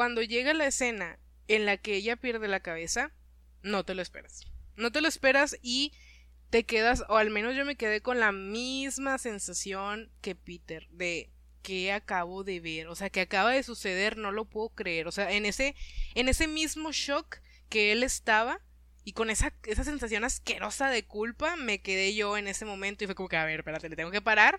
cuando llega la escena en la que ella pierde la cabeza, no te lo esperas. No te lo esperas y te quedas, o al menos yo me quedé con la misma sensación que Peter, de que acabo de ver, o sea, que acaba de suceder, no lo puedo creer, o sea, en ese, en ese mismo shock que él estaba, y con esa, esa sensación asquerosa de culpa, me quedé yo en ese momento y fue como que, a ver, espérate, le tengo que parar.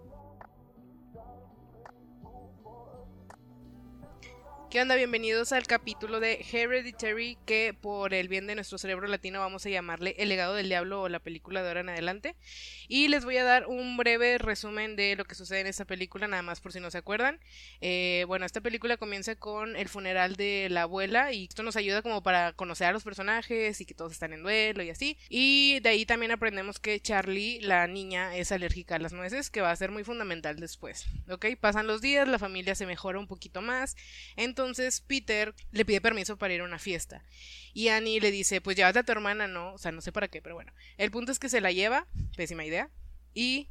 ¿Qué onda? Bienvenidos al capítulo de Hereditary, que por el bien de nuestro cerebro latino vamos a llamarle El legado del diablo o la película de ahora en adelante. Y les voy a dar un breve resumen de lo que sucede en esta película, nada más por si no se acuerdan. Eh, bueno, esta película comienza con el funeral de la abuela y esto nos ayuda como para conocer a los personajes y que todos están en duelo y así. Y de ahí también aprendemos que Charlie, la niña, es alérgica a las nueces, que va a ser muy fundamental después. ¿Ok? Pasan los días, la familia se mejora un poquito más. Entonces, entonces Peter le pide permiso para ir a una fiesta. Y Annie le dice, pues llévate a tu hermana, ¿no? O sea, no sé para qué, pero bueno. El punto es que se la lleva, pésima idea. Y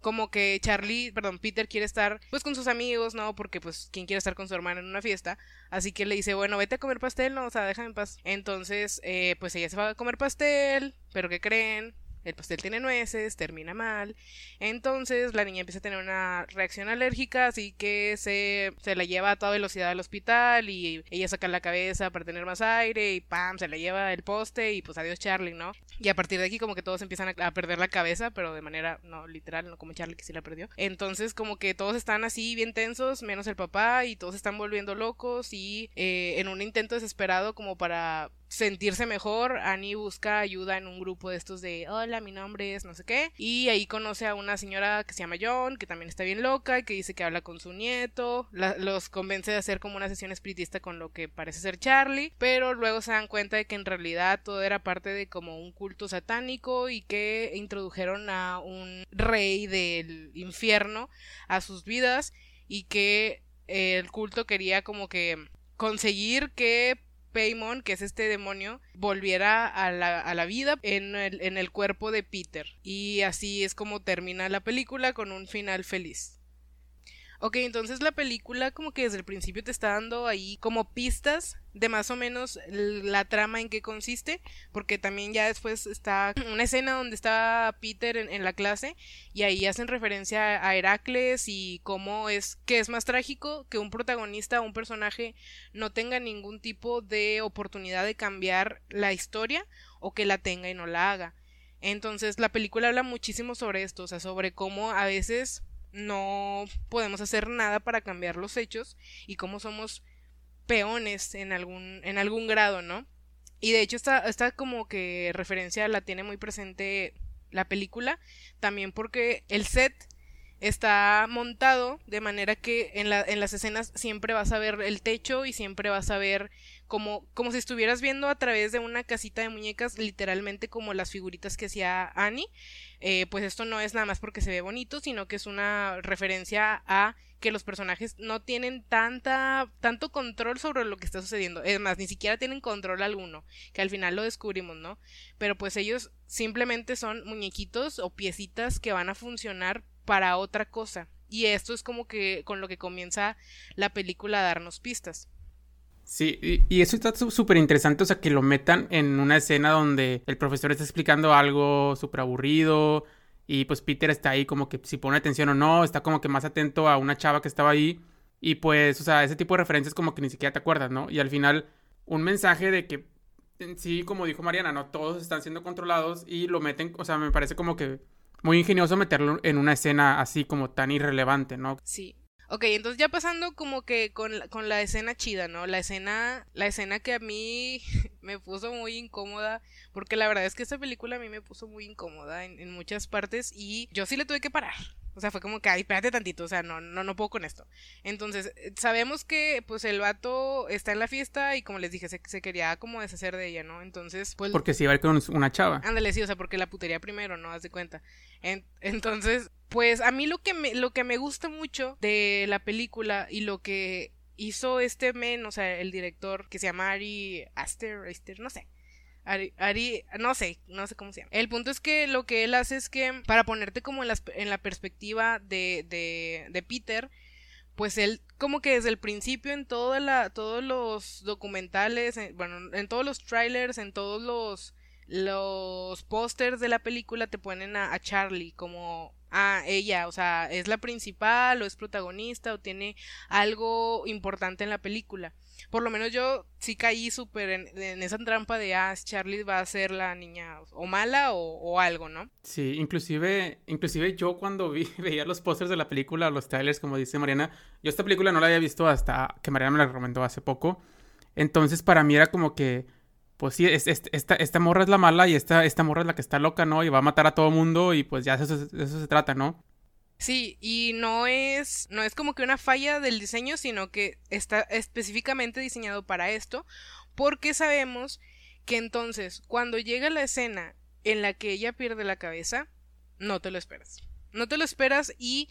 como que Charlie, perdón, Peter quiere estar pues con sus amigos, ¿no? Porque pues quién quiere estar con su hermana en una fiesta. Así que le dice, bueno, vete a comer pastel, ¿no? O sea, déjame en paz. Entonces, eh, pues ella se va a comer pastel, pero ¿qué creen? El pastel tiene nueces, termina mal. Entonces la niña empieza a tener una reacción alérgica, así que se, se la lleva a toda velocidad al hospital y ella saca la cabeza para tener más aire y pam, se la lleva el poste y pues adiós Charlie, ¿no? Y a partir de aquí como que todos empiezan a, perder la cabeza, pero de manera no literal, no como Charlie que sí la perdió. Entonces como que todos están así bien tensos, menos el papá y todos están volviendo locos y eh, en un intento desesperado como para sentirse mejor, Annie busca ayuda en un grupo de estos de hola, mi nombre es no sé qué, y ahí conoce a una señora que se llama John, que también está bien loca y que dice que habla con su nieto, los convence de hacer como una sesión espiritista con lo que parece ser Charlie, pero luego se dan cuenta de que en realidad todo era parte de como un culto satánico y que introdujeron a un rey del infierno a sus vidas y que el culto quería como que conseguir que Paimon, que es este demonio, volviera a la, a la vida en el, en el cuerpo de Peter. Y así es como termina la película con un final feliz. Ok, entonces la película como que desde el principio te está dando ahí como pistas de más o menos la trama en qué consiste, porque también ya después está una escena donde está Peter en, la clase y ahí hacen referencia a Heracles y cómo es que es más trágico que un protagonista o un personaje no tenga ningún tipo de oportunidad de cambiar la historia o que la tenga y no la haga. Entonces la película habla muchísimo sobre esto, o sea, sobre cómo a veces no podemos hacer nada para cambiar los hechos y cómo somos peones en algún, en algún grado, ¿no? Y de hecho esta, esta como que referencia la tiene muy presente la película, también porque el set está montado de manera que en, la, en las escenas siempre vas a ver el techo y siempre vas a ver como, como si estuvieras viendo a través de una casita de muñecas, literalmente como las figuritas que hacía Annie. Eh, pues esto no es nada más porque se ve bonito, sino que es una referencia a que los personajes no tienen tanta, tanto control sobre lo que está sucediendo. Es más, ni siquiera tienen control alguno, que al final lo descubrimos, ¿no? Pero pues ellos simplemente son muñequitos o piecitas que van a funcionar para otra cosa. Y esto es como que con lo que comienza la película a darnos pistas. Sí, y, eso está súper interesante, o sea, que lo metan en una escena donde el profesor está explicando algo súper aburrido y pues Peter está ahí como que si pone atención o no, está como que más atento a una chava que estaba ahí y pues, o sea, ese tipo de referencias como que ni siquiera te acuerdas, ¿no? Y al final un mensaje de que sí, como dijo Mariana, no todos están siendo controlados y lo meten, o sea, me parece como que muy ingenioso meterlo en una escena así como tan irrelevante, ¿no? Sí, Ok, entonces ya pasando como que con la, con la escena chida, ¿no? La escena, la escena que a mí me puso muy incómoda, porque la verdad es que esta película a mí me puso muy incómoda en, en muchas partes y yo sí le tuve que parar. O sea, fue como que, ay, espérate tantito, o sea, no, no, no puedo con esto. Entonces, eh, sabemos que, pues, el vato está en la fiesta y, como les dije, se, se quería como deshacer de ella, ¿no? Entonces, pues... Porque se iba a ir con una chava. Ándale, sí, o sea, porque la putería primero, ¿no? Haz de cuenta. En- entonces, pues, a mí lo que, me, lo que me gusta mucho de la película y lo que hizo este men, o sea, el director, que se llama Ari Aster, Aster, no sé. Ari, no sé, no sé cómo se llama. El punto es que lo que él hace es que para ponerte como en, las- en la perspectiva de, de, de Peter, pues él como que desde el principio en la, todos los documentales, en- bueno, en todos los trailers, en todos los, los pósters de la película te ponen a, a Charlie como a ella, o sea, es la principal o es protagonista o tiene algo importante en la película. Por lo menos yo sí caí súper en, esa trampa de, ah, Charlie va a ser la niña o mala o, algo, ¿no? Sí, inclusive, inclusive yo cuando vi, veía los pósters de la película, los trailers, como dice Mariana, yo esta película no la había visto hasta que Mariana me la recomendó hace poco. Entonces para mí era como que, pues sí, es- es- esta, esta morra es la mala y esta, esta morra es la que está loca, ¿no? Y va a matar a todo mundo y pues ya eso, eso se trata, ¿no? Sí, y no es, no es como que una falla del diseño, sino que está específicamente diseñado para esto, porque sabemos que entonces, cuando llega la escena en la que ella pierde la cabeza, no te lo esperas. No te lo esperas y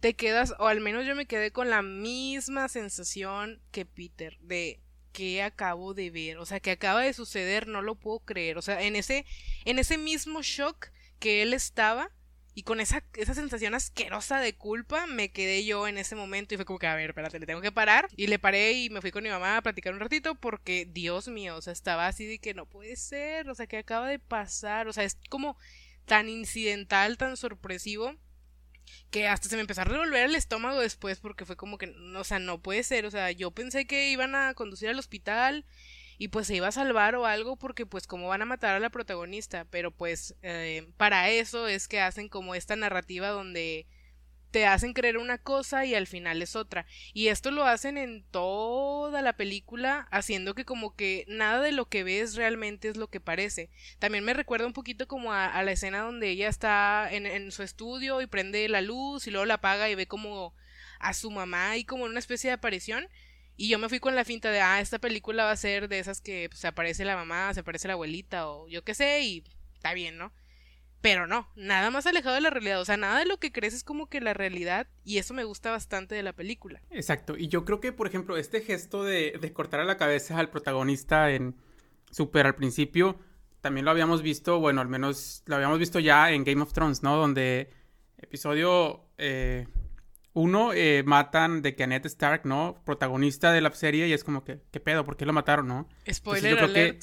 te quedas, o al menos yo me quedé con la misma sensación que Peter, de que acabo de ver, o sea, que acaba de suceder, no lo puedo creer, o sea, en ese, en ese mismo shock que él estaba, y con esa, esa sensación asquerosa de culpa me quedé yo en ese momento y fue como que, a ver, espérate, le tengo que parar. Y le paré y me fui con mi mamá a platicar un ratito porque, Dios mío, o sea, estaba así de que no puede ser, o sea, que acaba de pasar, o sea, es como tan incidental, tan sorpresivo que hasta se me empezó a revolver el estómago después porque fue como que, o sea, no puede ser, o sea, yo pensé que iban a conducir al hospital y pues se iba a salvar o algo porque pues como van a matar a la protagonista, pero pues eh, para eso es que hacen como esta narrativa donde te hacen creer una cosa y al final es otra. Y esto lo hacen en toda la película, haciendo que como que nada de lo que ves realmente es lo que parece. También me recuerda un poquito como a, a la escena donde ella está en, en su estudio y prende la luz y luego la apaga y ve como a su mamá y como en una especie de aparición. Y yo me fui con la finta de, ah, esta película va a ser de esas que pues, se aparece la mamá, se aparece la abuelita o yo qué sé y está bien, ¿no? Pero no, nada más alejado de la realidad. O sea, nada de lo que crees es como que la realidad. Y eso me gusta bastante de la película. Exacto. Y yo creo que, por ejemplo, este gesto de, de cortar a la cabeza al protagonista en Super al principio, también lo habíamos visto, bueno, al menos lo habíamos visto ya en Game of Thrones, ¿no? Donde episodio eh, uno eh, matan de que Annette Stark, ¿no? Protagonista de la serie y es como que, ¿qué pedo? ¿Por qué lo mataron, no? Spoiler yo creo que- alert.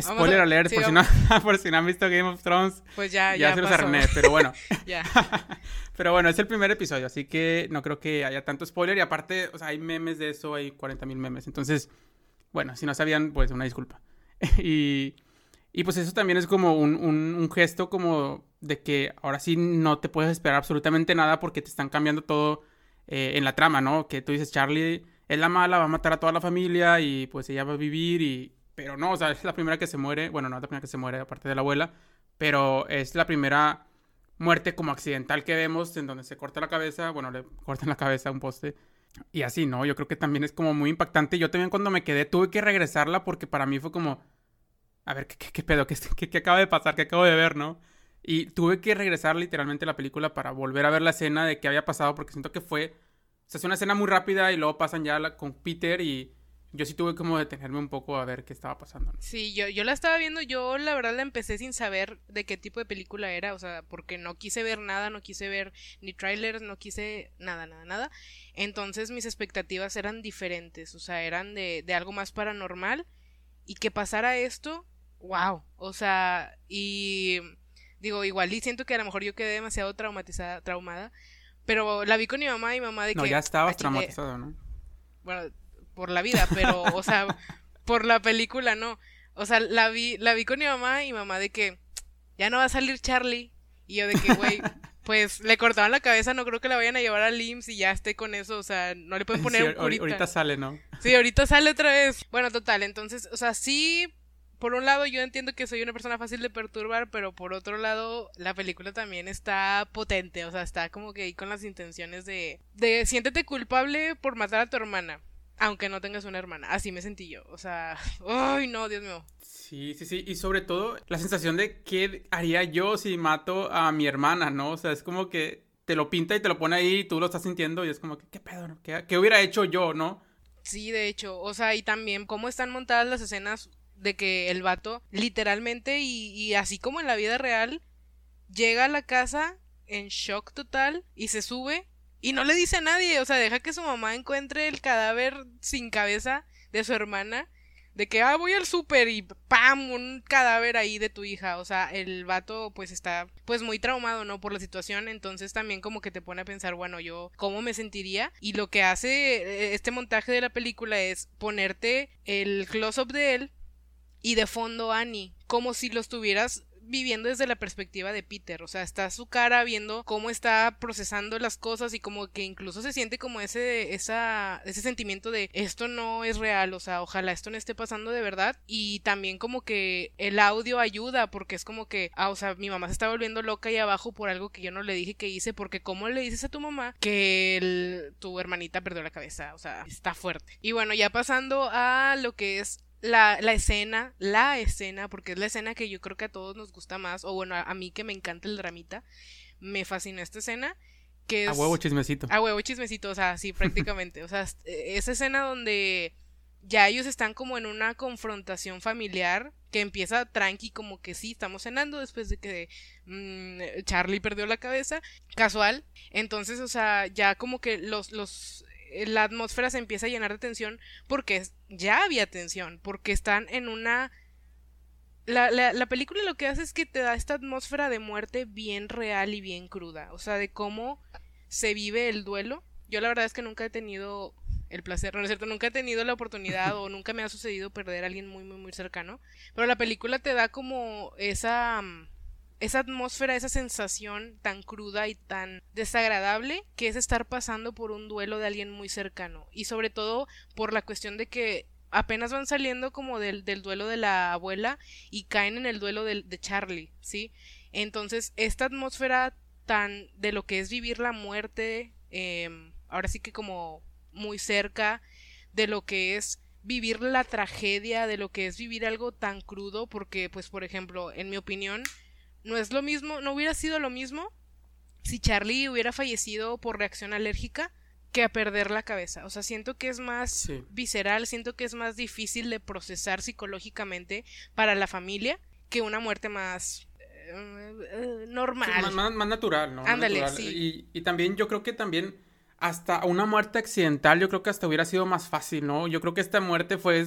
Spoiler a- alert, sí, por, si no, por si no han visto Game of Thrones, Pues ya, ya, ya, se los arruiné, pero bueno. ya. Pero bueno, es el primer episodio, así que no creo que haya tanto spoiler. Y aparte, o sea, hay memes de eso, hay 40 mil memes. Entonces, bueno, si no sabían, pues una disculpa. y, y pues eso también es como un, un- un gesto como de que ahora sí no te puedes esperar absolutamente nada porque te están cambiando todo eh, en la trama, ¿no? Que tú dices, Charlie es la mala, va a matar a toda la familia y pues ella va a vivir y... Pero no, o sea, es la primera que se muere. Bueno, no es la primera que se muere, aparte de la abuela. Pero es la primera muerte como accidental que vemos en donde se corta la cabeza, bueno, le cortan la cabeza a un poste. Y así, ¿no? Yo creo que también es como muy impactante. Yo también cuando me quedé tuve que regresarla porque para mí fue como, a ver, ¿qué, qué, qué pedo? ¿Qué, qué, qué acaba de pasar? ¿Qué acabo de ver, no? Y tuve que regresar literalmente la película para volver a ver la escena de qué había pasado porque siento que fue, sea, es una escena muy rápida y luego pasan ya con Peter y yo sí tuve como detenerme un poco a ver qué estaba pasando. Sí, yo, yo la estaba viendo, yo la verdad la empecé sin saber de qué tipo de película era, o sea, porque no quise ver nada, no quise ver ni trailers, no quise nada, nada, nada. Entonces mis expectativas eran diferentes, o sea, eran de, de algo más paranormal y que pasara esto, wow, o sea, y digo, igual y siento que a lo mejor yo quedé demasiado traumatizada, traumada, pero la vi con mi mamá y mamá de No, que... ya estabas traumatizado, ¿no? bueno, por la vida, pero, o sea, por la película no. O sea, la vi, la vi con mi mamá y mamá de que ya no va a salir Charlie. Y yo de que, güey, pues le cortaban la cabeza, no creo que la vayan a llevar al IMSS y ya esté con eso, o sea, no le pueden poner Sí, un curita. ahorita sale, ¿no? Sí, ahorita sale otra vez. Bueno, total, entonces, o sea, sí, por un lado yo entiendo que soy una persona fácil de perturbar, pero por otro lado la película también está potente, o sea, está como que ahí con las intenciones de, de siéntete culpable por matar a tu hermana, aunque no tengas una hermana. Así me sentí yo, o sea, ay, no, Dios mío. Sí, sí, sí. Y sobre todo la sensación de qué haría yo si mato a mi hermana, ¿no? O sea, es como que te lo pinta y te lo pone ahí y tú lo estás sintiendo y es como que, ¿qué pedo? no? ¿Qué, qué hubiera hecho yo, no? Sí, de hecho, o sea, y también cómo están montadas las escenas de que el vato literalmente y, así como en la vida real llega a la casa en shock total y se sube y no le dice a nadie, o sea, deja que su mamá encuentre el cadáver sin cabeza de su hermana, de que, ah, voy al súper y ¡pam! un cadáver ahí de tu hija, o sea, el vato pues está pues muy traumado, ¿no? Por la situación, entonces también como que te pone a pensar, bueno, yo, ¿cómo me sentiría? Y lo que hace eh, este montaje de la película es ponerte el close-up de él y de fondo Annie, como si lo estuvieras viviendo desde la perspectiva de Peter, o sea, está su cara viendo cómo está procesando las cosas y como que incluso se siente como ese esa ese sentimiento de esto no es real, o sea, ojalá esto no esté pasando de verdad. Y también como que el audio ayuda porque es como que, ah, o sea, mi mamá se está volviendo loca ahí abajo por algo que yo no le dije que hice porque cómo le dices a tu mamá que el- tu hermanita perdió la cabeza, o sea, está fuerte. Y bueno, ya pasando a lo que es la, la escena, la escena, porque es la escena que yo creo que a todos nos gusta más, o bueno, a, a mí que me encanta el dramita, me fascinó esta escena, que es... A huevo chismecito. A huevo chismecito, o sea, sí, prácticamente. O sea, es- esa escena donde ya ellos están como en una confrontación familiar que empieza tranqui, como que sí, estamos cenando después de que mm, Charlie perdió la cabeza, casual. Entonces, o sea, ya como que los, los, la atmósfera se empieza a llenar de tensión porque ya había tensión, porque están en una... La, la, la película lo que hace es que te da esta atmósfera de muerte bien real y bien cruda, o sea, de cómo se vive el duelo. Yo la verdad es que nunca he tenido el placer, no es cierto, nunca he tenido la oportunidad o nunca me ha sucedido perder a alguien muy, muy, muy cercano. Pero la película te da como esa, mm, esa atmósfera, esa sensación tan cruda y tan desagradable que es estar pasando por un duelo de alguien muy cercano. Y sobre todo por la cuestión de que apenas van saliendo como del, del duelo de la abuela y caen en el duelo del- de Charlie, ¿sí? Entonces, esta atmósfera tan de lo que es vivir la muerte, em, ahora sí que como muy cerca de lo que es vivir la tragedia, de lo que es vivir algo tan crudo, porque pues por ejemplo, en mi opinión, no es lo mismo, no hubiera sido lo mismo si Charlie hubiera fallecido por reacción alérgica que a perder la cabeza. O sea, siento que es más Sí. visceral, siento que es más difícil de procesar psicológicamente para la familia que una muerte más eh, normal. Sí, más, natural, ¿no? Ándale, natural. sí. Y, y también yo creo que también hasta una muerte accidental, yo creo que hasta hubiera sido más fácil, ¿no? Yo creo que esta muerte fue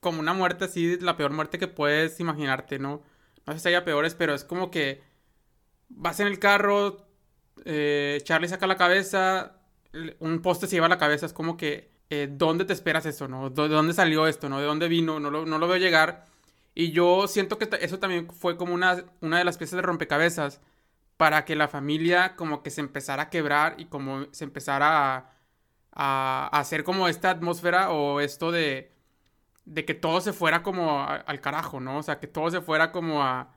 como una muerte así, la peor muerte que puedes imaginarte, ¿no? No sé si haya peores, pero es como que vas en el carro, eh, Charlie saca la cabeza, un poste se lleva la cabeza, es como que, eh, ¿dónde te esperas eso, no? ¿De dónde salió esto, no? ¿De dónde vino? No lo, no lo veo llegar. Y yo siento que eso también fue como una, una de las piezas de rompecabezas para que la familia como que se empezara a quebrar y como se empezara a hacer como esta atmósfera o esto de, de que todo se fuera como al carajo, ¿no? O sea, que todo se fuera como a,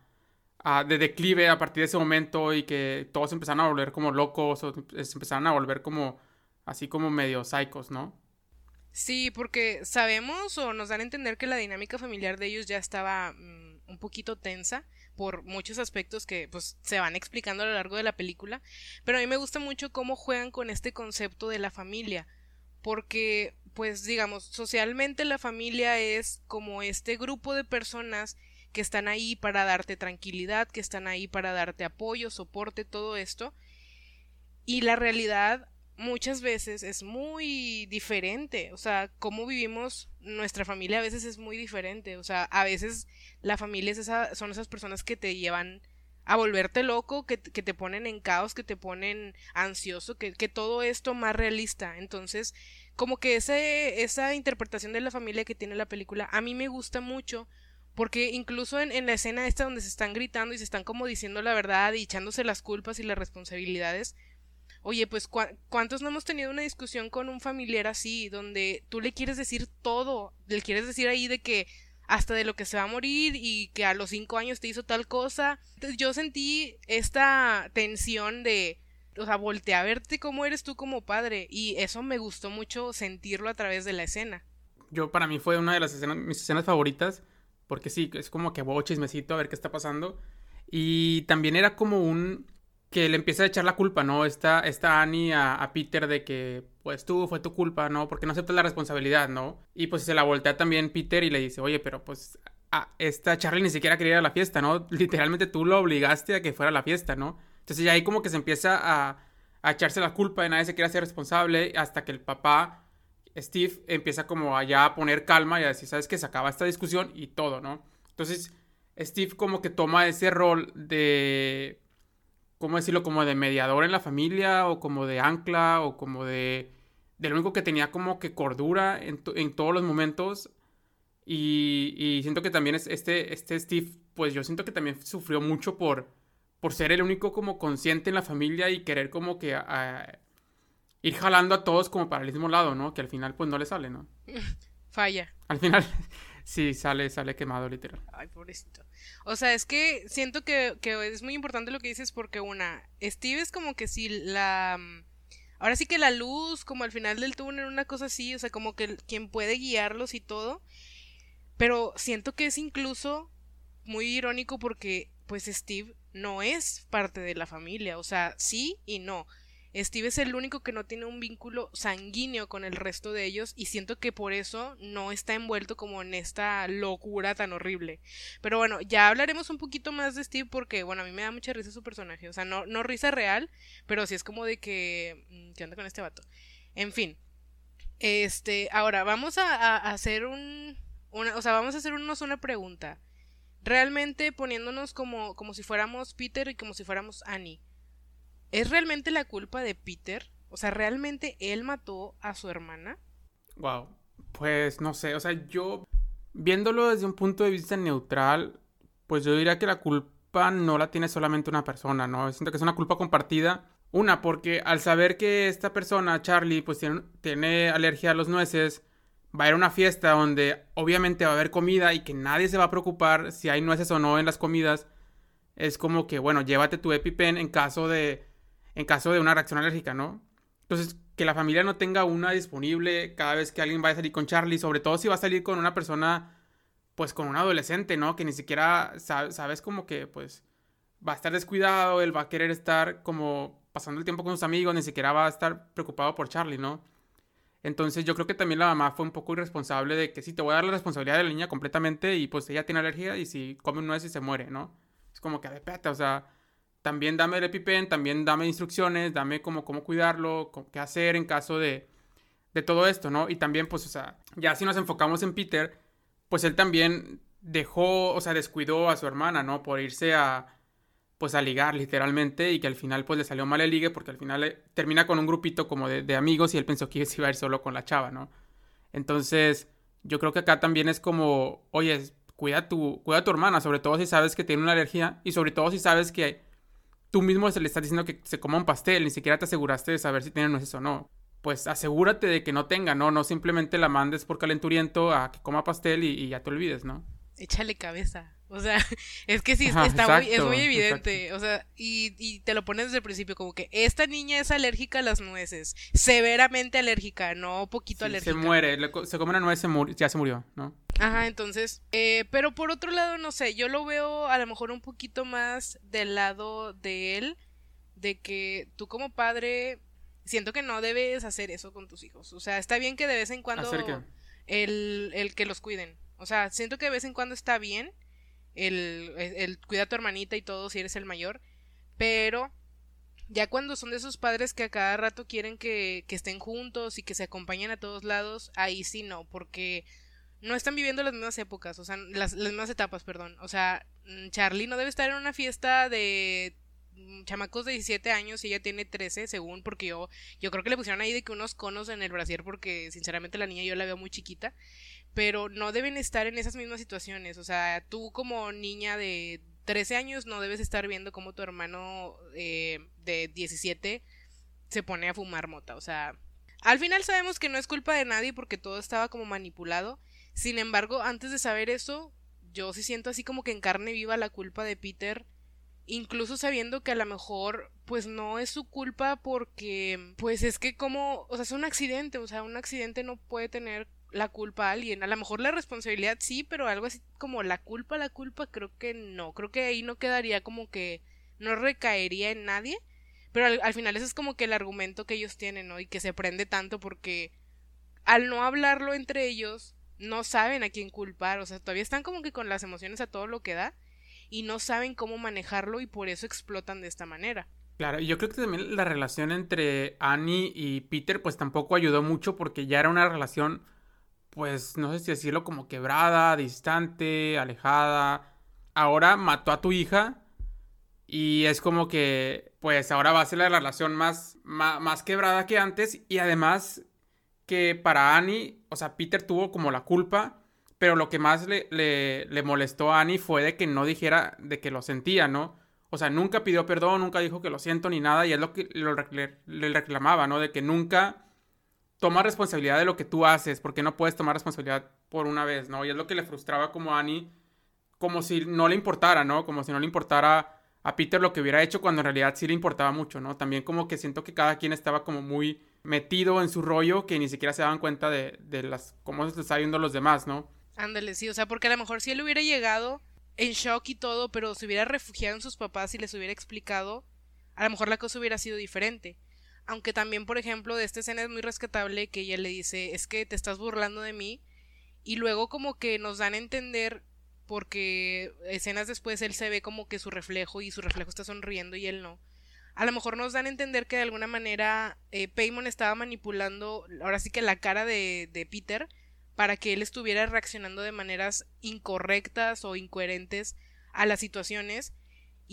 a- de declive a partir de ese momento y que todos se empezaran a volver como locos o se empezaran a volver como así como medio psicos, ¿no? Sí, porque sabemos o nos dan a entender que la dinámica familiar de ellos ya estaba mm, un poquito tensa por muchos aspectos que pues se van explicando a lo largo de la película, pero a mí me gusta mucho cómo juegan con este concepto de la familia, porque pues digamos, socialmente la familia es como este grupo de personas que están ahí para darte tranquilidad, que están ahí para darte apoyo, soporte, todo esto, y la realidad muchas veces es muy diferente. O sea, cómo vivimos nuestra familia a veces es muy diferente. O sea, a veces la familia es esa, son esas personas que te llevan a volverte loco, que, que te ponen en caos, que te ponen ansioso, que, que todo esto más realista. Entonces, como que ese, esa interpretación de la familia que tiene la película, a mí me gusta mucho Porque incluso en, la escena esta donde se están gritando y se están como diciendo la verdad y echándose las culpas y las responsabilidades, oye, pues ¿cuántos no hemos tenido una discusión con un familiar así, donde tú le quieres decir todo, le quieres decir ahí de que hasta de lo que se va a morir y que a los cinco años te hizo tal cosa. Entonces yo sentí esta tensión de, o sea, voltea a verte cómo eres tú como padre y eso me gustó mucho sentirlo a través de la escena. Yo para mí fue una de las escenas, mis escenas favoritas porque sí, es como que voy chismecito a ver qué está pasando. Y también era como un... que le empieza a echar la culpa, ¿no? Esta, esta Annie a, Peter de que, pues tú, fue tu culpa, ¿no? Porque no aceptas la responsabilidad, ¿no? Y pues se la voltea también Peter y le dice, oye, pero pues a esta Charlie ni siquiera quería ir a la fiesta, ¿no? Literalmente tú lo obligaste a que fuera a la fiesta, ¿no? Entonces ya ahí como que se empieza a, echarse la culpa y nadie se quiere hacer responsable hasta que el papá Steve empieza como allá a poner calma y a decir, ¿sabes qué? Se acaba esta discusión y todo, ¿no? Entonces, Steve como que toma ese rol de, ¿cómo decirlo? Como de mediador en la familia o como de ancla o como de, de lo único que tenía como que cordura en, todos los momentos. Y, y, siento que también es este, este Steve, pues yo siento que también sufrió mucho por, por ser el único como consciente en la familia y querer como que ir jalando a todos como para el mismo lado, ¿no? Que al final pues no le sale, ¿no? Falla. Al final sí sale, sale quemado literal. Ay, pobrecito. O sea, es que siento que, que es muy importante lo que dices porque una, Steve es como que si la... Ahora sí que la luz, como al final del túnel, una cosa así, o sea, como que quien puede guiarlos y todo. Pero siento que es incluso muy irónico porque pues Steve no es parte de la familia, o sea, sí y no. Steve es el único que no tiene un vínculo sanguíneo con el resto de ellos y siento que por eso no está envuelto como en esta locura tan horrible. Pero bueno, ya hablaremos un poquito más de Steve porque, bueno, a mí me da mucha risa su personaje. O sea, no, no risa real, pero sí es como de que... Mm, ¿Qué onda con este vato? En fin. Este, ahora, vamos a, hacer un... Una, o sea, vamos a hacernos una pregunta. Realmente poniéndonos como, como si fuéramos Peter y como si fuéramos Annie. ¿Es realmente la culpa de Peter? O sea, ¿realmente él mató a su hermana? Wow. Pues no sé, o sea, yo viéndolo desde un punto de vista neutral, pues yo diría que la culpa no la tiene solamente una persona, ¿no? Siento que es una culpa compartida. Una, porque al saber que esta persona, Charlie, pues tiene, tiene alergia a los nueces, va a a una fiesta donde obviamente va a haber comida y que nadie se va a preocupar si hay nueces o no en las comidas. Es como que, bueno, llévate tu EpiPen en caso de en caso de una reacción alérgica, ¿no? Entonces, que la familia no tenga una disponible cada vez que alguien vaya a salir con Charlie, sobre todo si va a salir con una persona, pues con un adolescente, ¿no? Que ni siquiera sabes como que, pues, va a estar descuidado, él va a querer estar como pasando el tiempo con sus amigos, ni siquiera va a estar preocupado por Charlie, ¿no? Entonces yo creo que también la mamá fue un poco irresponsable de que sí, te voy a dar la responsabilidad de la niña completamente y pues ella tiene alergia y si come un nuez y se muere, ¿no? Es como que, espérate, o sea, también dame el EpiPen, también dame instrucciones, dame cómo, cómo cuidarlo, qué hacer en caso de, de todo esto, ¿no? Y también, pues, o sea, ya si nos enfocamos en Peter, pues él también dejó, o sea, descuidó a su hermana, ¿no? Por irse a, pues, a ligar literalmente y que al final, pues, le salió mal el ligue porque al final eh, termina con un grupito como de, amigos y él pensó que iba a ir solo con la chava, ¿no? Entonces, yo creo que acá también es como, oye, cuida tu, cuida tu hermana, sobre todo si sabes que tiene una alergia y sobre todo si sabes que tú mismo se le estás diciendo que se coma un pastel, ni siquiera te aseguraste de saber si tiene nueces o no. Pues asegúrate de que no tenga, ¿no? No simplemente la mandes por calenturiento a que coma pastel y, ya te olvides, ¿no? Échale cabeza. O sea, es que sí, está muy, es muy evidente. O sea, y, y, te lo pones desde el principio, como que esta niña es alérgica a las nueces. Severamente alérgica, no poquito alérgica. Se muere, se come una nuez, se ya se murió, ¿no? Ajá, entonces, eh, pero por otro lado, no sé, yo lo veo a lo mejor un poquito más del lado de él, de que tú como padre, siento que no debes hacer eso con tus hijos. O sea, está bien que de vez en cuando el, el, que los cuiden. O sea, siento que de vez en cuando está bien el, el, cuida a tu hermanita y todo si eres el mayor, pero ya cuando son de esos padres que a cada rato quieren que, que estén juntos y que se acompañen a todos lados, ahí sí no, porque no están viviendo las mismas épocas, o sea, las, las mismas etapas, perdón. O sea, mm, Charlie no debe estar en una fiesta de mm, chamacos de 17 años y ella tiene 13, según, porque yo, yo creo que le pusieron ahí de que unos conos en el brasier, porque sinceramente la niña yo la veo muy chiquita. Pero no deben estar en esas mismas situaciones. O sea, tú como niña de 13 años no debes estar viendo cómo tu hermano eh, de 17 se pone a fumar mota. O sea, al final sabemos que no es culpa de nadie porque todo estaba como manipulado. Sin embargo, antes de saber eso, yo sí siento así como que en carne viva la culpa de Peter incluso sabiendo que a lo mejor pues no es su culpa porque pues es que como, o sea, es un accidente, o sea, un accidente no puede tener la culpa a alguien. A lo mejor la responsabilidad sí, pero algo así como la culpa, la culpa, creo que no. Creo que ahí no quedaría como que no recaería en nadie. Pero al, final ese es como que el argumento que ellos tienen, ¿no? Y que se prende tanto porque al no hablarlo entre ellos, no saben a quién culpar. O sea, todavía están como que con las emociones a todo lo que da y no saben cómo manejarlo y por eso explotan de esta manera. Claro, y yo creo que también la relación entre Annie y Peter pues tampoco ayudó mucho porque ya era una relación pues no sé si decirlo como quebrada, distante, alejada. Ahora mató a tu hija y es como que pues ahora va a ser la relación más, más, quebrada que antes y además que para Annie, o sea, Peter tuvo como la culpa, pero lo que más le, le, molestó a Annie fue de que no dijera de que lo sentía, ¿no? O sea, nunca pidió perdón, nunca dijo que lo siento ni nada y es lo que le reclamaba, ¿no? De que nunca toma responsabilidad de lo que tú haces, porque no puedes tomar responsabilidad por una vez, ¿no? Y es lo que le frustraba como a Annie, como si no le importara, ¿no? Como si no le importara a Peter lo que hubiera hecho cuando en realidad sí le importaba mucho, ¿no? También como que siento que cada quien estaba como muy metido en su rollo que ni siquiera se daban cuenta de, las cómo se está viendo los demás, ¿no? Ándale, sí, o sea, porque a lo mejor si él hubiera llegado en shock y todo, pero se hubiera refugiado en sus papás y les hubiera explicado, a lo mejor la cosa hubiera sido diferente. Aunque también, por ejemplo, de esta escena es muy rescatable que ella le dice, es que te estás burlando de mí. Y luego como que nos dan a entender, porque escenas después él se ve como que su reflejo y su reflejo está sonriendo y él no. A lo mejor nos dan a entender que de alguna manera eh, Paymon estaba manipulando, ahora sí que la cara de, de Peter, para que él estuviera reaccionando de maneras incorrectas o incoherentes a las situaciones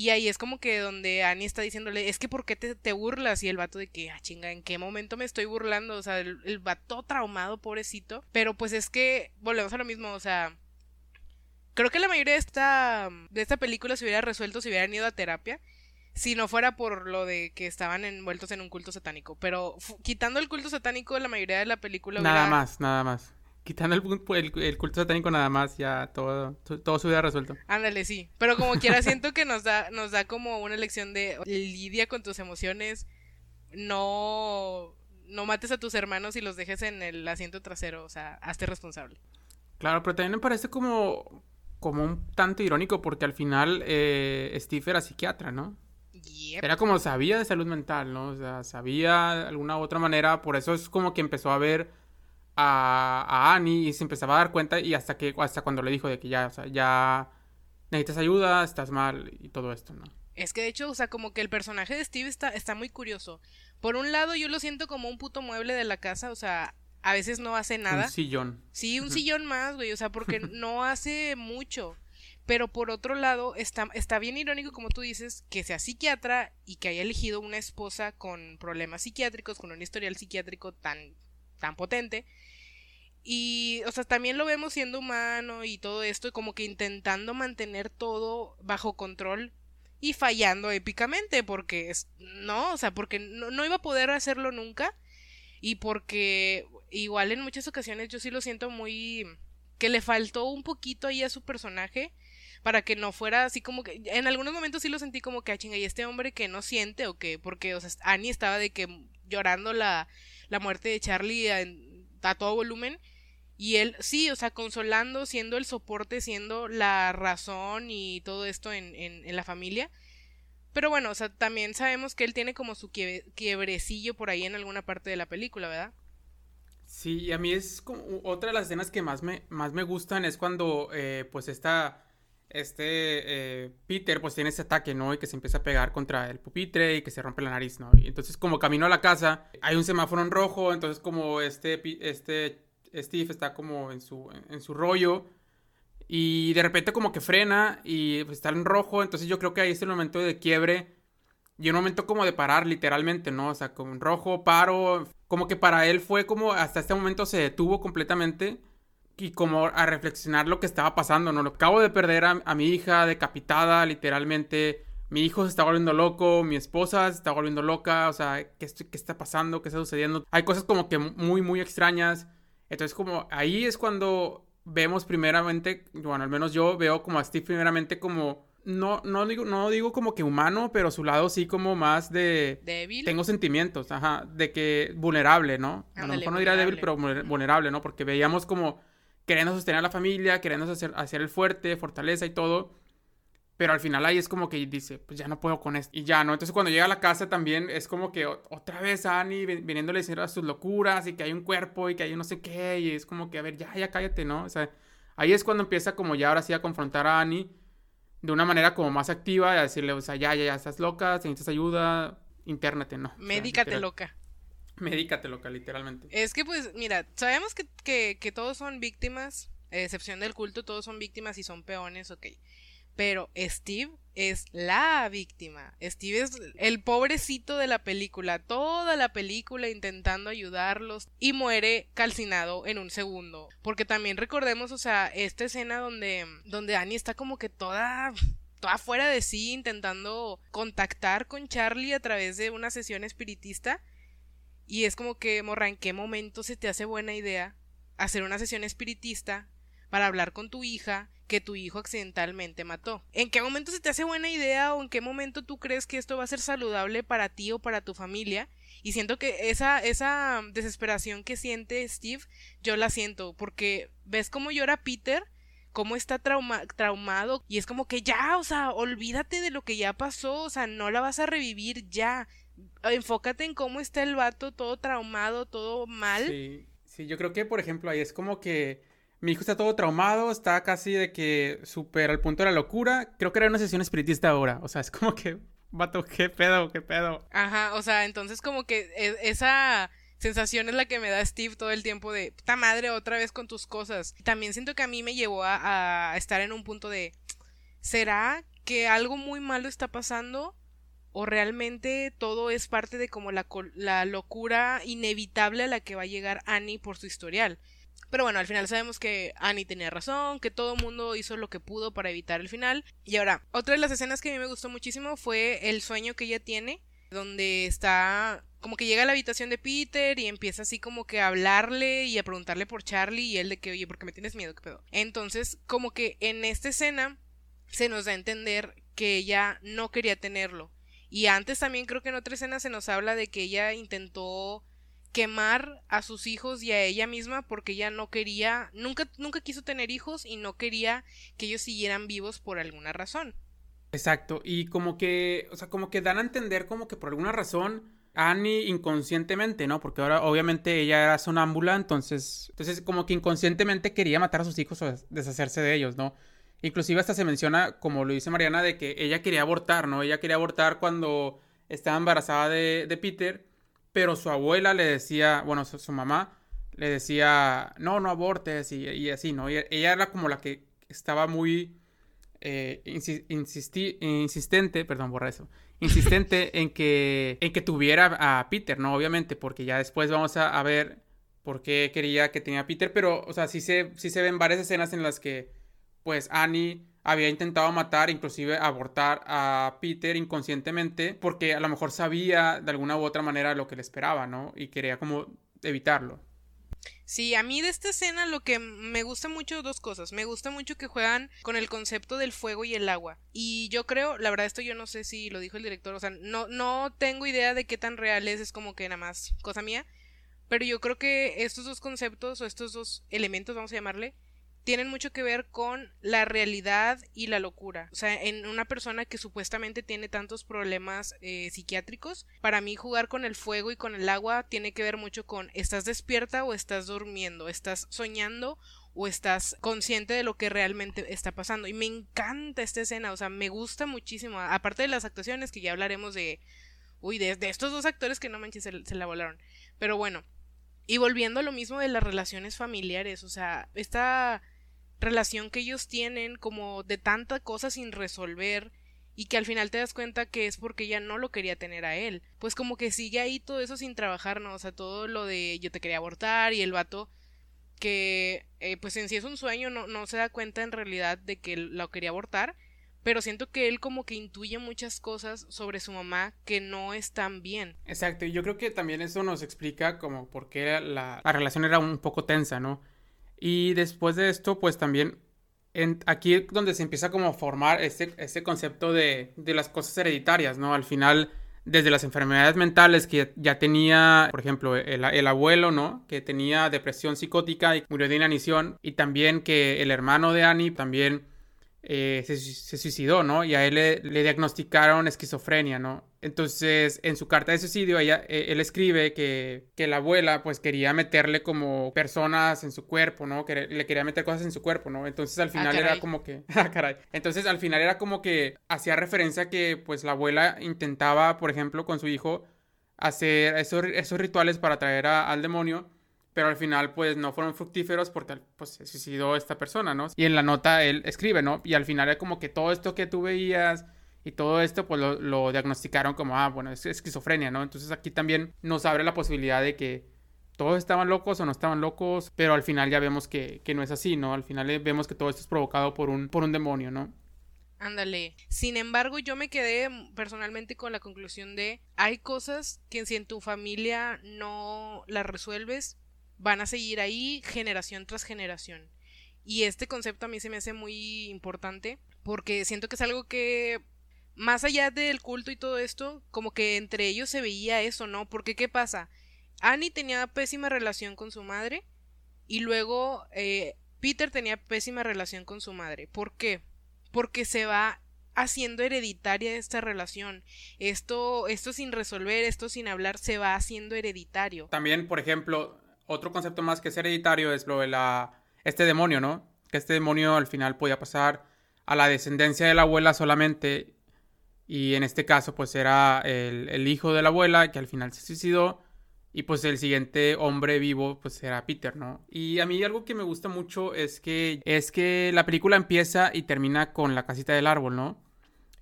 y ahí es como que donde Annie está diciéndole, es que ¿por qué te, burlas? Y el vato de que, ah, chinga, ¿en qué momento me estoy burlando? O sea, el, vato traumado, pobrecito. Pero pues es que, volvemos a lo mismo, o sea, creo que la mayoría de esta, de esta película se hubiera resuelto si hubieran ido a terapia. Si no fuera por lo de que estaban envueltos en un culto satánico. Pero quitando el culto satánico, la mayoría de la película Nada más, nada más quitando el, el, culto satánico nada más, ya todo, todo se hubiera resuelto. Ándale, sí. Pero como quiera, siento que nos da, nos da como una lección de lidia con tus emociones. No, no mates a tus hermanos y los dejes en el asiento trasero. O sea, hazte responsable. Claro, pero también me parece como, como un tanto irónico porque al final eh, Steve era psiquiatra, ¿no? Era como sabía de salud mental, ¿no? O sea, sabía de alguna u otra manera, por eso es como que empezó a ver a, Annie y se empezaba a dar cuenta y hasta que hasta cuando le dijo de que ya, o sea, ya necesitas ayuda, estás mal y todo esto, ¿no? Es que de hecho, o sea, como que el personaje de Steve está, está muy curioso. Por un lado, yo lo siento como un puto mueble de la casa, o sea, a veces no hace nada. Un sillón. Sí, un sillón más, güey, o sea, porque no hace mucho. Pero por otro lado, está, está bien irónico, como tú dices, que sea psiquiatra y que haya elegido una esposa con problemas psiquiátricos, con un historial psiquiátrico tan, tan potente, y, o sea, también lo vemos siendo humano y todo esto, y como que intentando mantener todo bajo control y fallando épicamente, porque es, no, o sea, porque no, no iba a poder hacerlo nunca, y porque igual en muchas ocasiones yo sí lo siento muy que le faltó un poquito ahí a su personaje para que no fuera así como que en algunos momentos sí lo sentí como que ah, chinga y este hombre que no siente o que porque o sea Annie estaba de que llorando la, la muerte de Charlie a todo volumen y él, sí, o sea, consolando, siendo el soporte, siendo la razón y todo esto en, en, la familia. Pero bueno, o sea, también sabemos que él tiene como su quiebrecillo por ahí en alguna parte de la película, ¿verdad? Sí, y a mí es como otra de las escenas que más me, más me gustan es cuando, eh, pues, esta, este, eh, Peter, pues, tiene ese ataque, ¿no? Y que se empieza a pegar contra el pupitre y que se rompe la nariz, ¿no? Y entonces, como camino a la casa, hay un semáforo en rojo, entonces, como este, este Steve está como en su, en su rollo y de repente como que frena y pues, está en rojo, entonces yo creo que ahí es el momento de quiebre y un momento como de parar literalmente, ¿no? O sea, con rojo, paro, como que para él fue como hasta este momento se detuvo completamente y como a reflexionar lo que estaba pasando, ¿no? Acabo de perder a, mi hija decapitada, literalmente. Mi hijo se está volviendo loco, mi esposa se está volviendo loca, o sea, ¿qué, ¿qué está pasando? ¿Qué está sucediendo? Hay cosas como que muy, muy extrañas. Entonces, como ahí es cuando vemos primeramente, bueno, al menos yo veo como a Steve primeramente como no, no digo, no digo como que humano, pero su lado sí como más de... Débil. Tengo sentimientos, ajá, de que vulnerable, ¿no? a lo mejor no diría débil, pero vulnerable, ¿no? Porque veíamos como queriendo sostener a la familia, queriendo hacer, hacer el fuerte, fortaleza y todo. Pero al final ahí es como que dice, pues ya no puedo con esto. Y ya, ¿no? Entonces cuando llega a la casa también es como que otra vez Annie viniéndole a decir a sus locuras y que hay un cuerpo y que hay no sé qué. Y es como que, a ver, ya, ya cállate, ¿no? O sea, ahí es cuando empieza como ya ahora sí a confrontar a Annie de una manera como más activa, a decirle, o sea, ya, ya, ya estás loca, si necesitas ayuda, internate, ¿no? Médicate. Médicate loca, literalmente. Es que pues, mira, sabemos que, que, todos son víctimas, excepción del culto, todos son víctimas y son peones, ok. Pero Steve es la víctima. Steve es el pobrecito de la película. Toda la película intentando ayudarlos y muere calcinado en un segundo. Porque también recordemos, o sea, esta escena donde, donde Annie está como que toda toda fuera de sí intentando contactar con Charlie a través de una sesión espiritista. Y es como que, morra, ¿en qué momento se te hace buena idea hacer una sesión espiritista para hablar con tu hija que tu hijo accidentalmente mató. ¿En qué momento se te hace buena idea o en qué momento tú crees que esto va a ser saludable para ti o para tu familia? Y siento que esa, esa desesperación que siente Steve, yo la siento, porque ves cómo llora Peter, cómo está traumado, y es como que ya, o sea, olvídate de lo que ya pasó, o sea, no la vas a revivir ya. Enfócate en cómo está el vato todo traumado, todo mal. Sí, sí, yo creo que, por ejemplo, ahí es como que mi hijo está todo traumado, está casi de que súper al punto de la locura. Creo que era una sesión espiritista ahora. O sea, es como que, vato, qué pedo, qué pedo. Ajá, o sea, entonces como que e, esa sensación es la que me da Steve todo el tiempo de, puta madre, otra vez con tus cosas. También siento que a mí me llevó a, estar en un punto de, ¿será que algo muy malo está pasando? ¿O realmente todo es parte de como la, la locura inevitable a la que va a llegar Annie por su historial? Pero bueno, al final sabemos que Annie tenía razón, que todo el mundo hizo lo que pudo para evitar el final. Y ahora, otra de las escenas que a mí me gustó muchísimo fue el sueño que ella tiene, donde está como que llega a la habitación de Peter y empieza así como que a hablarle y a preguntarle por Charlie y él de que, oye, ¿por qué me tienes miedo? ¿Qué pedo? Entonces, como que en esta escena se nos da a entender que ella no quería tenerlo. Y antes también creo que en otra escena se nos habla de que ella intentó quemar a sus hijos y a ella misma porque ella no quería, nunca, nunca quiso tener hijos y no quería que ellos siguieran vivos por alguna razón. Exacto, y como que, o sea, como que dan a entender como que por alguna razón Annie inconscientemente, ¿no? Porque ahora obviamente ella era sonámbula, entonces, entonces como que inconscientemente quería matar a sus hijos o deshacerse de ellos, ¿no? Inclusive hasta se menciona, como lo dice Mariana, de que ella quería abortar, ¿no? Ella quería abortar cuando estaba embarazada de, de Peter pero su abuela le decía, bueno, su, mamá le decía, no, no abortes y, así, ¿no? Y ella era como la que estaba muy eh, insistente, perdón, borra eso, insistente en que, en que tuviera a Peter, ¿no? Obviamente, porque ya después vamos a, ver por qué quería que tenía a Peter, pero, o sea, sí se, sí se ven varias escenas en las que, pues, Annie había intentado matar, inclusive abortar a Peter inconscientemente, porque a lo mejor sabía de alguna u otra manera lo que le esperaba, ¿no? Y quería como evitarlo. Sí, a mí de esta escena lo que me gusta mucho dos cosas. Me gusta mucho que juegan con el concepto del fuego y el agua. Y yo creo, la verdad esto yo no sé si lo dijo el director, o sea, no, no tengo idea de qué tan real es, es como que nada más cosa mía. Pero yo creo que estos dos conceptos o estos dos elementos, vamos a llamarle, tienen mucho que ver con la realidad y la locura. O sea, en una persona que supuestamente tiene tantos problemas eh, psiquiátricos, para mí jugar con el fuego y con el agua tiene que ver mucho con estás despierta o estás durmiendo, estás soñando o estás consciente de lo que realmente está pasando. Y me encanta esta escena, o sea, me gusta muchísimo. Aparte de las actuaciones, que ya hablaremos de... Uy, de, estos dos actores que no manches, se, se la volaron. Pero bueno, y volviendo a lo mismo de las relaciones familiares, o sea, esta relación que ellos tienen como de tanta cosa sin resolver y que al final te das cuenta que es porque ella no lo quería tener a él. Pues como que sigue ahí todo eso sin trabajar, ¿no? O sea, todo lo de yo te quería abortar y el vato que eh, pues en sí es un sueño, no, no se da cuenta en realidad de que lo quería abortar, pero siento que él como que intuye muchas cosas sobre su mamá que no están bien. Exacto, y yo creo que también eso nos explica como por qué la, la relación era un poco tensa, ¿no? Y después de esto, pues también aquí es donde se empieza como a formar ese, ese concepto de, de, las cosas hereditarias, ¿no? Al final, desde las enfermedades mentales que ya tenía, por ejemplo, el, el, abuelo, ¿no? Que tenía depresión psicótica y murió de inanición, y también que el hermano de Annie también eh, se, suicidó, ¿no? Y a él le, diagnosticaron esquizofrenia, ¿no? Entonces, en su carta de suicidio, ella, eh, él escribe que, que, la abuela, pues, quería meterle como personas en su cuerpo, ¿no? Que le quería meter cosas en su cuerpo, ¿no? Entonces, al ah, final ah, era como que... Ah, caray. Entonces, al final era como que hacía referencia a que, pues, la abuela intentaba, por ejemplo, con su hijo, hacer esos, esos rituales para atraer a, al demonio pero al final pues no fueron fructíferos porque pues se suicidó esta persona, ¿no? Y en la nota él escribe, ¿no? Y al final es como que todo esto que tú veías y todo esto pues lo, diagnosticaron como, ah, bueno, es esquizofrenia, ¿no? Entonces aquí también nos abre la posibilidad de que todos estaban locos o no estaban locos, pero al final ya vemos que, que no es así, ¿no? Al final vemos que todo esto es provocado por un, por un demonio, ¿no? Ándale. Sin embargo, yo me quedé personalmente con la conclusión de hay cosas que si en tu familia no las resuelves, van a seguir ahí generación tras generación. Y este concepto a mí se me hace muy importante porque siento que es algo que más allá del culto y todo esto, como que entre ellos se veía eso, ¿no? Porque ¿qué pasa? Annie tenía pésima relación con su madre y luego eh, Peter tenía pésima relación con su madre. ¿Por qué? Porque se va haciendo hereditaria esta relación. Esto, esto sin resolver, esto sin hablar, se va haciendo hereditario. También, por ejemplo, otro concepto más que es hereditario es lo de la este demonio, ¿no? Que este demonio al final podía pasar a la descendencia de la abuela solamente y en este caso pues era el, el, hijo de la abuela que al final se suicidó y pues el siguiente hombre vivo pues era Peter, ¿no? Y a mí algo que me gusta mucho es que es que la película empieza y termina con la casita del árbol, ¿no?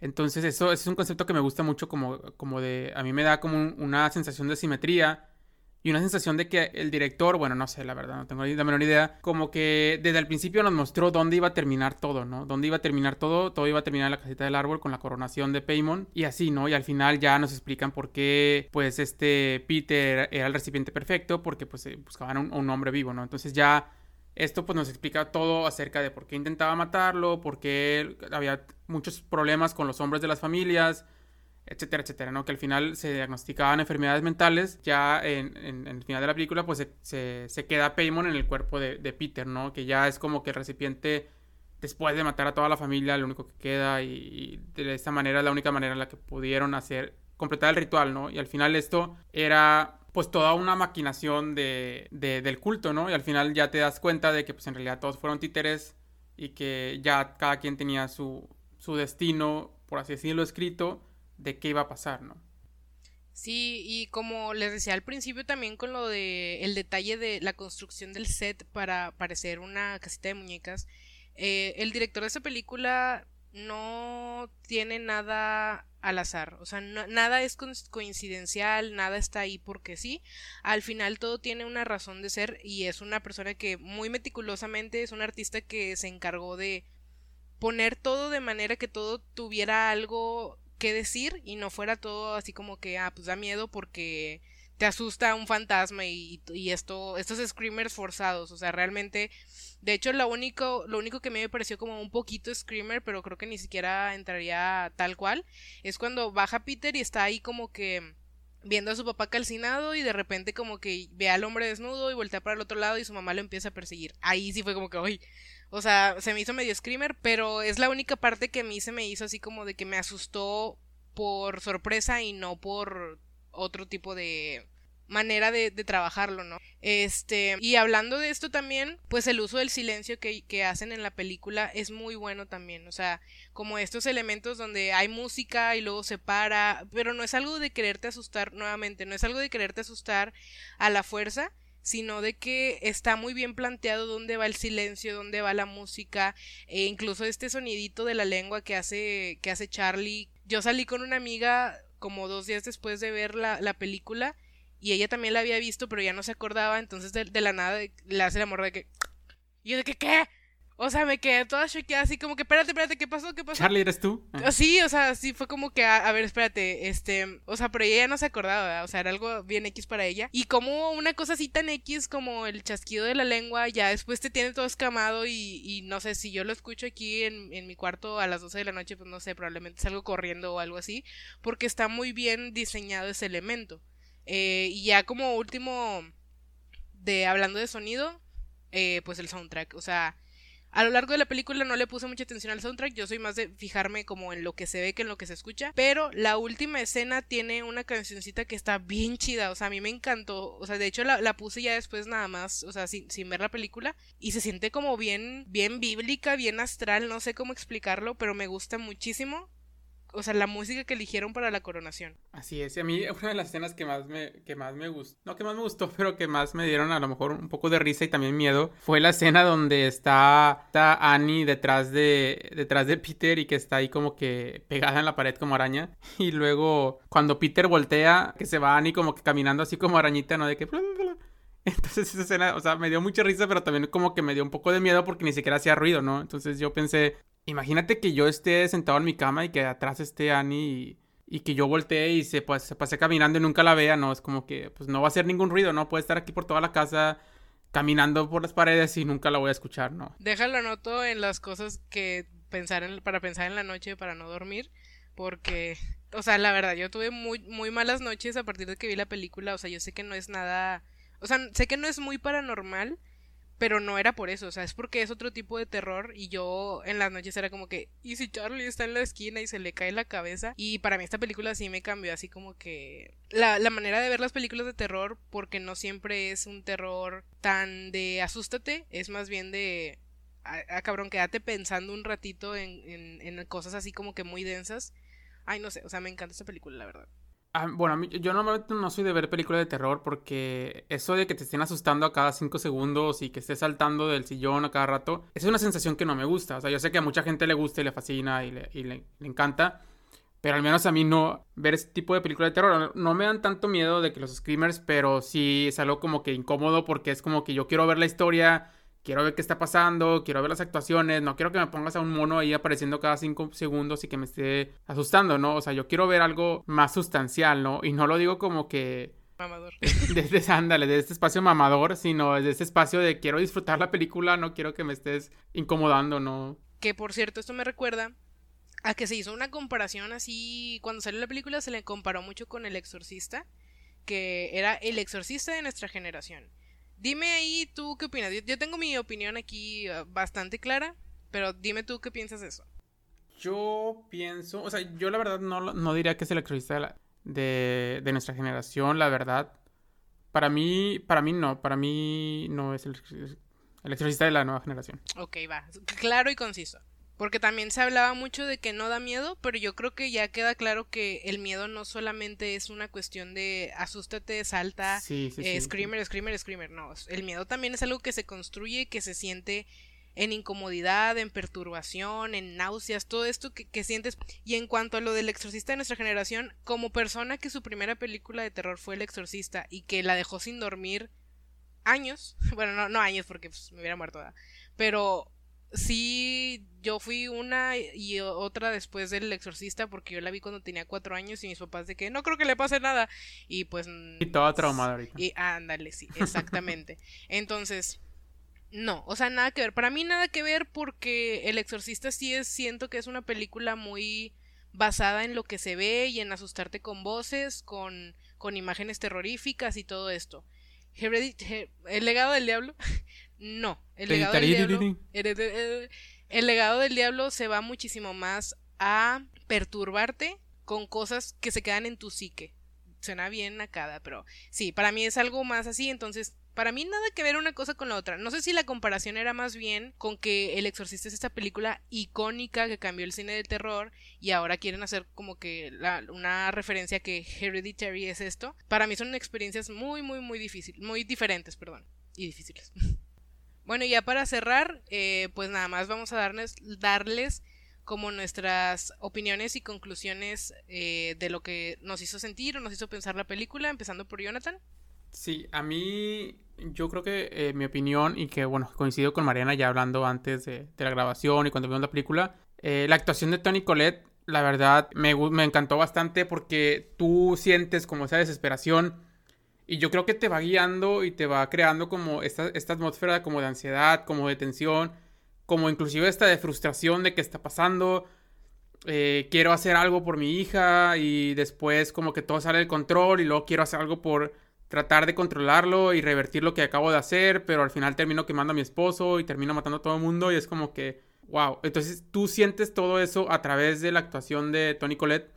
Entonces eso, es un concepto que me gusta mucho como, como de... A mí me da como un, una sensación de simetría y una sensación de que el director, bueno, no sé, la verdad, no tengo ni la menor idea, como que desde el principio nos mostró dónde iba a terminar todo, ¿no? Dónde iba a terminar todo, todo iba a terminar en la casita del árbol con la coronación de Paymon y así, ¿no? Y al final ya nos explican por qué, pues, este Peter era el recipiente perfecto, porque pues buscaban un, un hombre vivo, ¿no? Entonces ya esto pues nos explica todo acerca de por qué intentaba matarlo, por qué había muchos problemas con los hombres de las familias, etcétera, etcétera, ¿no? Que al final se diagnosticaban enfermedades mentales, ya en, en, el final de la película pues se, se, queda Paymon en el cuerpo de, de, Peter, ¿no? Que ya es como que el recipiente, después de matar a toda la familia, lo único que queda y, de esta manera la única manera en la que pudieron hacer, completar el ritual, ¿no? Y al final esto era pues toda una maquinación de, de, del culto, ¿no? Y al final ya te das cuenta de que pues en realidad todos fueron títeres y que ya cada quien tenía su, su destino, por así decirlo, escrito de qué iba a pasar, ¿no? Sí, y como les decía al principio también con lo de el detalle de la construcción del set para parecer una casita de muñecas, eh, el director de esa película no tiene nada al azar, o sea, nada es coincidencial, nada está ahí porque sí, al final todo tiene una razón de ser y es una persona que muy meticulosamente es un artista que se encargó de poner todo de manera que todo tuviera algo qué decir y no fuera todo así como que, ah, pues da miedo porque te asusta un fantasma y, y esto, estos screamers forzados, o sea, realmente, de hecho, lo único, lo único que me pareció como un poquito screamer, pero creo que ni siquiera entraría tal cual, es cuando baja Peter y está ahí como que viendo a su papá calcinado y de repente como que ve al hombre desnudo y voltea para el otro lado y su mamá lo empieza a perseguir. Ahí sí fue como que, uy, o sea, se me hizo medio screamer, pero es la única parte que a mí se me hizo así como de que me asustó por sorpresa y no por otro tipo de manera de, trabajarlo, ¿no? Este, y hablando de esto también, pues el uso del silencio que, que, hacen en la película es muy bueno también, o sea, como estos elementos donde hay música y luego se para, pero no es algo de quererte asustar nuevamente, no es algo de quererte asustar a la fuerza, sino de que está muy bien planteado dónde va el silencio, dónde va la música, e incluso este sonidito de la lengua que hace, que hace Charlie. Yo salí con una amiga como dos días después de ver la, la película y ella también la había visto, pero ya no se acordaba, entonces de, de la nada le hace la morra de que... Y yo de que, ¿qué? O sea, me quedé toda choqueada, así como que, espérate, espérate, ¿qué pasó? ¿Qué pasó? Charlie, ¿eres tú? Ah, Sí, o sea, sí fue como que, a, a ver, espérate, este, o sea, pero ella ya no se acordaba, ¿verdad? o sea, era algo bien X para ella. Y como una cosa así tan X como el chasquido de la lengua, ya después te tiene todo escamado y, y no sé, si yo lo escucho aquí en, en mi cuarto a las 12 de la noche, pues no sé, probablemente salgo corriendo o algo así, porque está muy bien diseñado ese elemento. Eh, y ya como último, de hablando de sonido, eh, pues el soundtrack, o sea... A lo largo de la película no le puse mucha atención al soundtrack, yo soy más de fijarme como en lo que se ve que en lo que se escucha, pero la última escena tiene una cancioncita que está bien chida, o sea, a mí me encantó, o sea, de hecho la, la puse ya después nada más, o sea, sin, sin ver la película, y se siente como bien, bien bíblica, bien astral, no sé cómo explicarlo, pero me gusta muchísimo, o sea, la música que eligieron para la coronación. Así es, y a mí una de las escenas que más me, que más me gustó, no que más me gustó, pero que más me dieron a lo mejor un poco de risa y también miedo, fue la escena donde está, está Annie detrás de, detrás de Peter y que está ahí como que pegada en la pared como araña. Y luego cuando Peter voltea, que se va Annie como que caminando así como arañita, ¿no? De que... Entonces esa escena, o sea, me dio mucha risa, pero también como que me dio un poco de miedo porque ni siquiera hacía ruido, ¿no? Entonces yo pensé, imagínate que yo esté sentado en mi cama y que atrás esté Annie y, que yo voltee y se, pues, se pase caminando y nunca la vea, ¿no? Es como que pues no va a hacer ningún ruido, ¿no? Puede estar aquí por toda la casa caminando por las paredes y nunca la voy a escuchar, ¿no? Déjalo anoto en las cosas que pensar en, para pensar en la noche para no dormir, porque, o sea, la verdad, yo tuve muy, muy malas noches a partir de que vi la película, o sea, yo sé que no es nada, o sea, sé que no es muy paranormal, pero no era por eso, o sea, es porque es otro tipo de terror y yo en las noches era como que, ¿y si Charlie está en la esquina y se le cae la cabeza? Y para mí esta película sí me cambió así como que la, la manera de ver las películas de terror, porque no siempre es un terror tan de asústate, es más bien de, a, a cabrón, quédate pensando un ratito en, en, en cosas así como que muy densas. Ay, no sé, o sea, me encanta esta película, la verdad. Ah, bueno, yo normalmente no soy de ver películas de terror porque eso de que te estén asustando a cada cinco segundos y que estés saltando del sillón a cada rato, es una sensación que no me gusta. O sea, yo sé que a mucha gente le gusta y le fascina y le, y le, le encanta, pero al menos a mí no ver ese tipo de películas de terror. No me dan tanto miedo de que los screamers, pero sí es algo como que incómodo porque es como que yo quiero ver la historia, quiero ver qué está pasando, quiero ver las actuaciones, no quiero que me pongas a un mono ahí apareciendo cada cinco segundos y que me esté asustando, ¿no? O sea, yo quiero ver algo más sustancial, ¿no? Y no lo digo como que... Mamador. Desde, ándale, de este espacio mamador, sino desde este espacio de quiero disfrutar la película, no quiero que me estés incomodando, ¿no? Que por cierto, esto me recuerda a que se hizo una comparación así, cuando salió la película se le comparó mucho con El Exorcista, que era el exorcista de nuestra generación. Dime ahí tú qué opinas. Yo, yo tengo mi opinión aquí uh, bastante clara, pero dime tú qué piensas de eso. Yo pienso, o sea, yo la verdad no, no diría que es el exorcista de, la- de, de nuestra generación, la verdad. Para mí, para mí no, para mí no es el, el de la nueva generación. Ok, va. Claro y conciso. Porque también se hablaba mucho de que no da miedo, pero yo creo que ya queda claro que el miedo no solamente es una cuestión de asústate, salta, Sí, sí, eh, sí. screamer, screamer, screamer. No, el miedo también es algo que se construye, que se siente en incomodidad, en perturbación, en náuseas, todo esto que, que sientes. Y en cuanto a lo del exorcista de nuestra generación, como persona que su primera película de terror fue El exorcista y que la dejó sin dormir años, bueno, no, no años porque pues, me hubiera muerto, ¿verdad? pero sí, yo fui una y otra después del exorcista porque yo la vi cuando tenía cuatro años y mis papás de que no creo que le pase nada y pues... Y toda traumada ahorita. Y ándale, sí, exactamente. Entonces, no, o sea, nada que ver. Para mí nada que ver porque El Exorcista sí es, siento que es una película muy basada en lo que se ve y en asustarte con voces, con, con imágenes terroríficas y todo esto. Heredit- el legado del diablo, no, el legado del diablo, el legado del diablo se va muchísimo más a perturbarte con cosas que se quedan en tu psique. Suena bien acá, pero sí, para mí es algo más así, entonces para mí nada que ver una cosa con la otra. No sé si la comparación era más bien con que El Exorcista es esta película icónica que cambió el cine del terror y ahora quieren hacer como que la- una referencia que Hereditary es esto. Para mí son experiencias muy, muy, muy difíciles, muy diferentes, perdón, y difíciles. Bueno, ya para cerrar, eh, pues nada más vamos a darles, darles como nuestras opiniones y conclusiones eh, de lo que nos hizo sentir o nos hizo pensar la película, empezando por Jonathan. Sí, a mí yo creo que eh, mi opinión y que bueno, coincido con Mariana ya hablando antes de, la grabación y cuando vimos la película, eh, la actuación de Tony Colette, la verdad, me, me encantó bastante porque tú sientes como esa desesperación y yo creo que te va guiando y te va creando como esta, esta atmósfera como de ansiedad, como de tensión, como inclusive esta de frustración de qué está pasando. Eh, quiero hacer algo por mi hija y después como que todo sale del control y luego quiero hacer algo por tratar de controlarlo y revertir lo que acabo de hacer, pero al final termino quemando a mi esposo y termino matando a todo el mundo y es como que, wow. Entonces tú sientes todo eso a través de la actuación de Tony Colette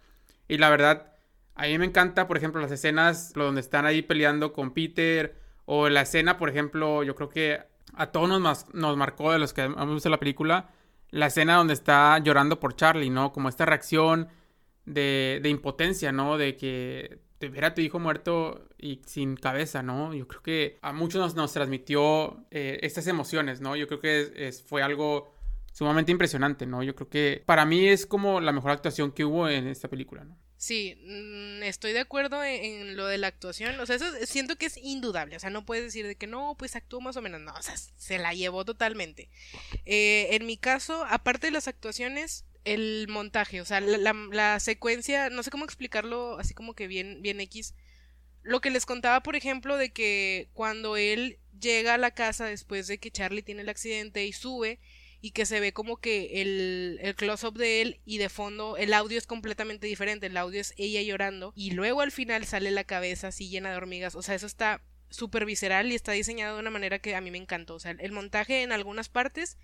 y la verdad, a mí me encanta, por ejemplo, las escenas donde están ahí peleando con Peter o la escena, por ejemplo, yo creo que a todos nos, nos marcó de los que hemos visto la película, la escena donde está llorando por Charlie, ¿no? Como esta reacción de, de impotencia, ¿no? De que te ver a tu hijo muerto y sin cabeza, ¿no? Yo creo que a muchos nos, transmitió eh, estas emociones, ¿no? Yo creo que fue algo sumamente impresionante, ¿no? Yo creo que para mí es como la mejor actuación que hubo en esta película, ¿no? Sí, mm, estoy de acuerdo en, lo de la actuación. O sea, eso siento que es indudable. O sea, no puedes decir de que no, pues actuó más o menos. No, o sea, se la llevó totalmente. Eh, en mi caso, aparte de las actuaciones, el montaje, o sea, la, la, secuencia, no sé cómo explicarlo así como que bien, bien X. Lo que les contaba, por ejemplo, de que cuando él llega a la casa después de que Charlie tiene el accidente y sube y que se ve como que el, el close-up de él y de fondo el audio es completamente diferente, el audio es ella llorando y luego al final sale la cabeza así llena de hormigas, o sea, eso está súper visceral y está diseñado de una manera que a mí me encantó. O sea, el montaje en algunas partes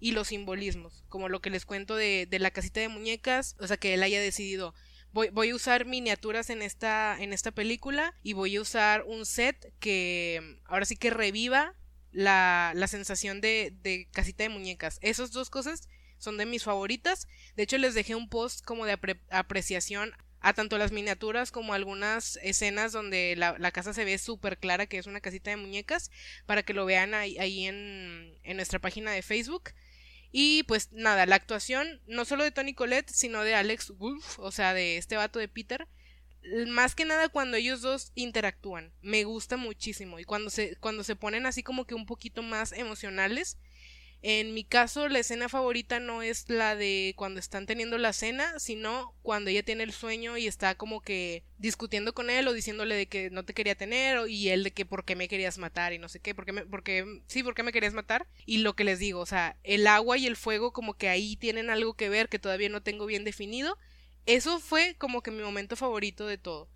y los simbolismos, como lo que les cuento de, de la casita de muñecas, o sea, que él haya decidido. Voy, voy, a usar miniaturas en esta, en esta película y voy a usar un set que ahora sí que reviva la, la sensación de, de casita de muñecas. Esas dos cosas son de mis favoritas. De hecho, les dejé un post como de apreciación a tanto las miniaturas como algunas escenas donde la, casa se ve súper clara que es una casita de muñecas para que lo vean ahí, en, en, nuestra página de Facebook. Y pues nada, la actuación no solo de Tony Colette, sino de Alex Wolf, o sea, de este vato de Peter. Más que nada cuando ellos dos interactúan. Me gusta muchísimo. Y cuando se, cuando se ponen así como que un poquito más emocionales en mi caso, la escena favorita no es la de cuando están teniendo la cena, sino cuando ella tiene el sueño y está como que discutiendo con él o diciéndole de que no te quería tener y él de que por qué me querías matar y no sé qué, porque me, porque sí, por qué me querías matar y lo que les digo, o sea, el agua y el fuego como que ahí tienen algo que ver que todavía no tengo bien definido. Eso fue como que mi momento favorito de todo.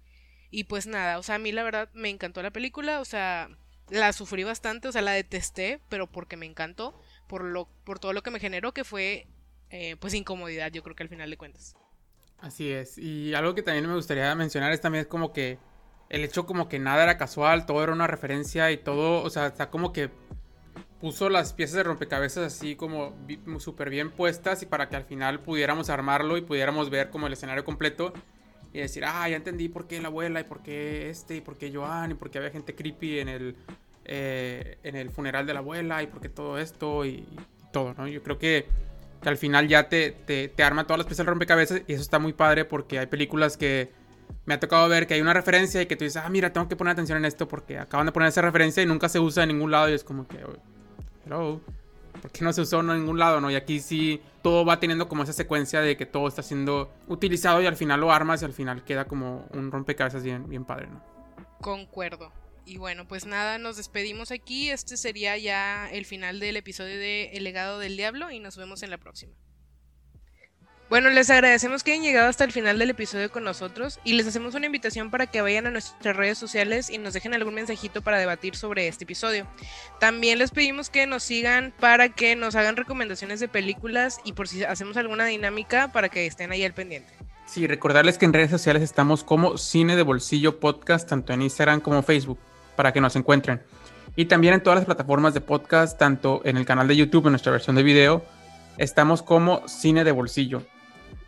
Y pues nada, o sea, a mí la verdad me encantó la película, o sea, la sufrí bastante, o sea, la detesté, pero porque me encantó por, lo, por todo lo que me generó, que fue eh, pues incomodidad, yo creo que al final de cuentas. Así es. Y algo que también me gustaría mencionar es también como que el hecho como que nada era casual, todo era una referencia y todo, o sea, está como que puso las piezas de rompecabezas así como súper bien puestas y para que al final pudiéramos armarlo y pudiéramos ver como el escenario completo y decir, ah, ya entendí por qué la abuela y por qué este y por qué Joan y por qué había gente creepy en el eh, en el funeral de la abuela y porque todo esto y, todo, ¿no? Yo creo que, al final ya te, te, arma todas las piezas del rompecabezas y eso está muy padre porque hay películas que me ha tocado ver que hay una referencia y que tú dices, ah, mira, tengo que poner atención en esto porque acaban de poner esa referencia y nunca se usa en ningún lado y es como que, hello, ¿por qué no se usó en ningún lado, no? Y aquí sí todo va teniendo como esa secuencia de que todo está siendo utilizado y al final lo armas y al final queda como un rompecabezas bien, bien padre, ¿no? Concuerdo. Y bueno, pues nada, nos despedimos aquí. Este sería ya el final del episodio de El legado del diablo y nos vemos en la próxima. Bueno, les agradecemos que hayan llegado hasta el final del episodio con nosotros y les hacemos una invitación para que vayan a nuestras redes sociales y nos dejen algún mensajito para debatir sobre este episodio. También les pedimos que nos sigan para que nos hagan recomendaciones de películas y por si hacemos alguna dinámica para que estén ahí al pendiente. Sí, recordarles que en redes sociales estamos como Cine de Bolsillo Podcast, tanto en Instagram como Facebook para que nos encuentren. Y también en todas las plataformas de podcast, tanto en el canal de YouTube, en nuestra versión de video, estamos como Cine de Bolsillo.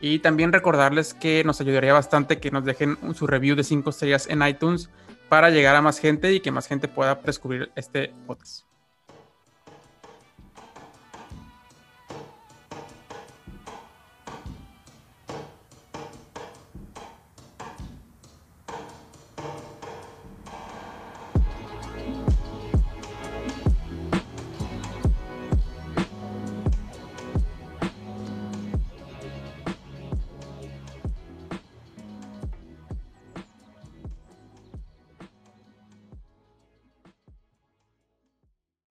Y también recordarles que nos ayudaría bastante que nos dejen su review de 5 estrellas en iTunes para llegar a más gente y que más gente pueda descubrir este podcast.